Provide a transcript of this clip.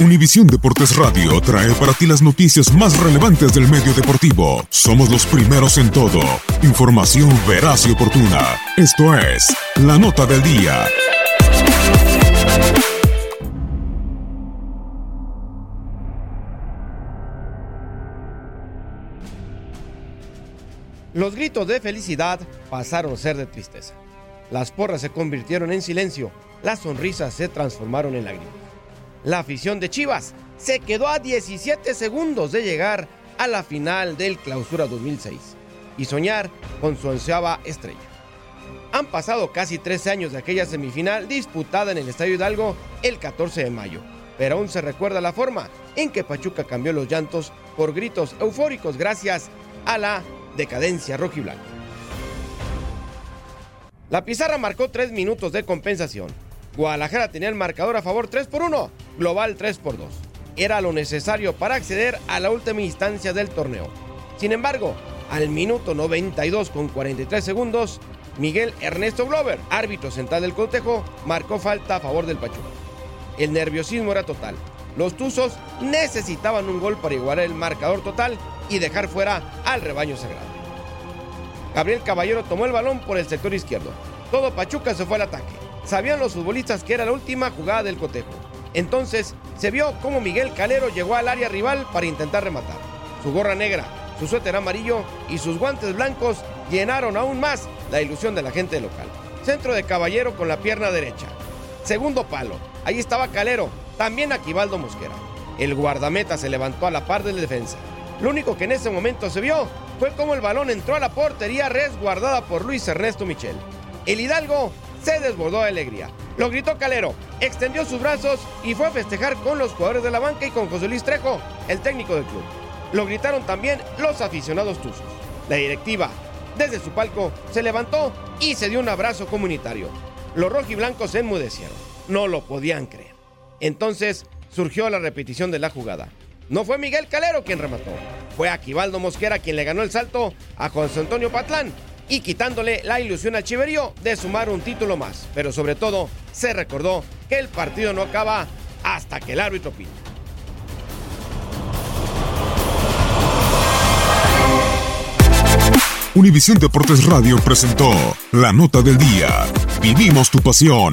Univisión Deportes Radio trae para ti las noticias más relevantes del medio deportivo. Somos los primeros en todo. Información veraz y oportuna. Esto es La Nota del Día. Los gritos de felicidad pasaron a ser de tristeza. Las porras se convirtieron en silencio, las sonrisas se transformaron en lágrimas. La afición de Chivas se quedó a 17 segundos de llegar a la final del Clausura 2006 y soñar con su onceava estrella. Han pasado casi 13 años de aquella semifinal disputada en el Estadio Hidalgo el 14 de mayo, pero aún se recuerda la forma en que Pachuca cambió los llantos por gritos eufóricos gracias a la decadencia rojiblanca. La pizarra marcó 3 minutos de compensación. Guadalajara tenía el marcador a favor 3 por 1, global 3 por 2. Era lo necesario para acceder a la última instancia del torneo. Sin embargo, al minuto 92 con 43 segundos, Miguel Ernesto Glover, árbitro central del cotejo, marcó falta a favor del Pachuca. El nerviosismo era total. Los Tuzos necesitaban un gol para igualar el marcador total y dejar fuera al rebaño sagrado. Gabriel Caballero tomó el balón por el sector izquierdo. Todo Pachuca se fue al ataque. Sabían los futbolistas que era la última jugada del cotejo. Entonces se vio cómo Miguel Calero llegó al área rival para intentar rematar. Su gorra negra, su suéter amarillo y sus guantes blancos llenaron aún más la ilusión de la gente local. Centro de Caballero con la pierna derecha. Segundo palo. Ahí estaba Calero, también Aquivaldo Mosquera. El guardameta se levantó a la par del defensa. Lo único que en ese momento se vio fue cómo el balón entró a la portería resguardada por Luis Ernesto Michel. El Hidalgo se desbordó de alegría. Lo gritó Calero, extendió sus brazos y fue a festejar con los jugadores de la banca y con José Luis Trejo, el técnico del club. Lo gritaron también los aficionados tuzos. La directiva, desde su palco, se levantó y se dio un abrazo comunitario. Los rojiblancos se enmudecieron. No lo podían creer. Entonces surgió la repetición de la jugada. No fue Miguel Calero quien remató, fue Aquivaldo Mosquera quien le ganó el salto a José Antonio Patlán y quitándole la ilusión al Chiverío de sumar un título más. Pero sobre todo, se recordó que el partido no acaba hasta que el árbitro pide. Univisión Deportes Radio presentó la nota del día. Vivimos tu pasión.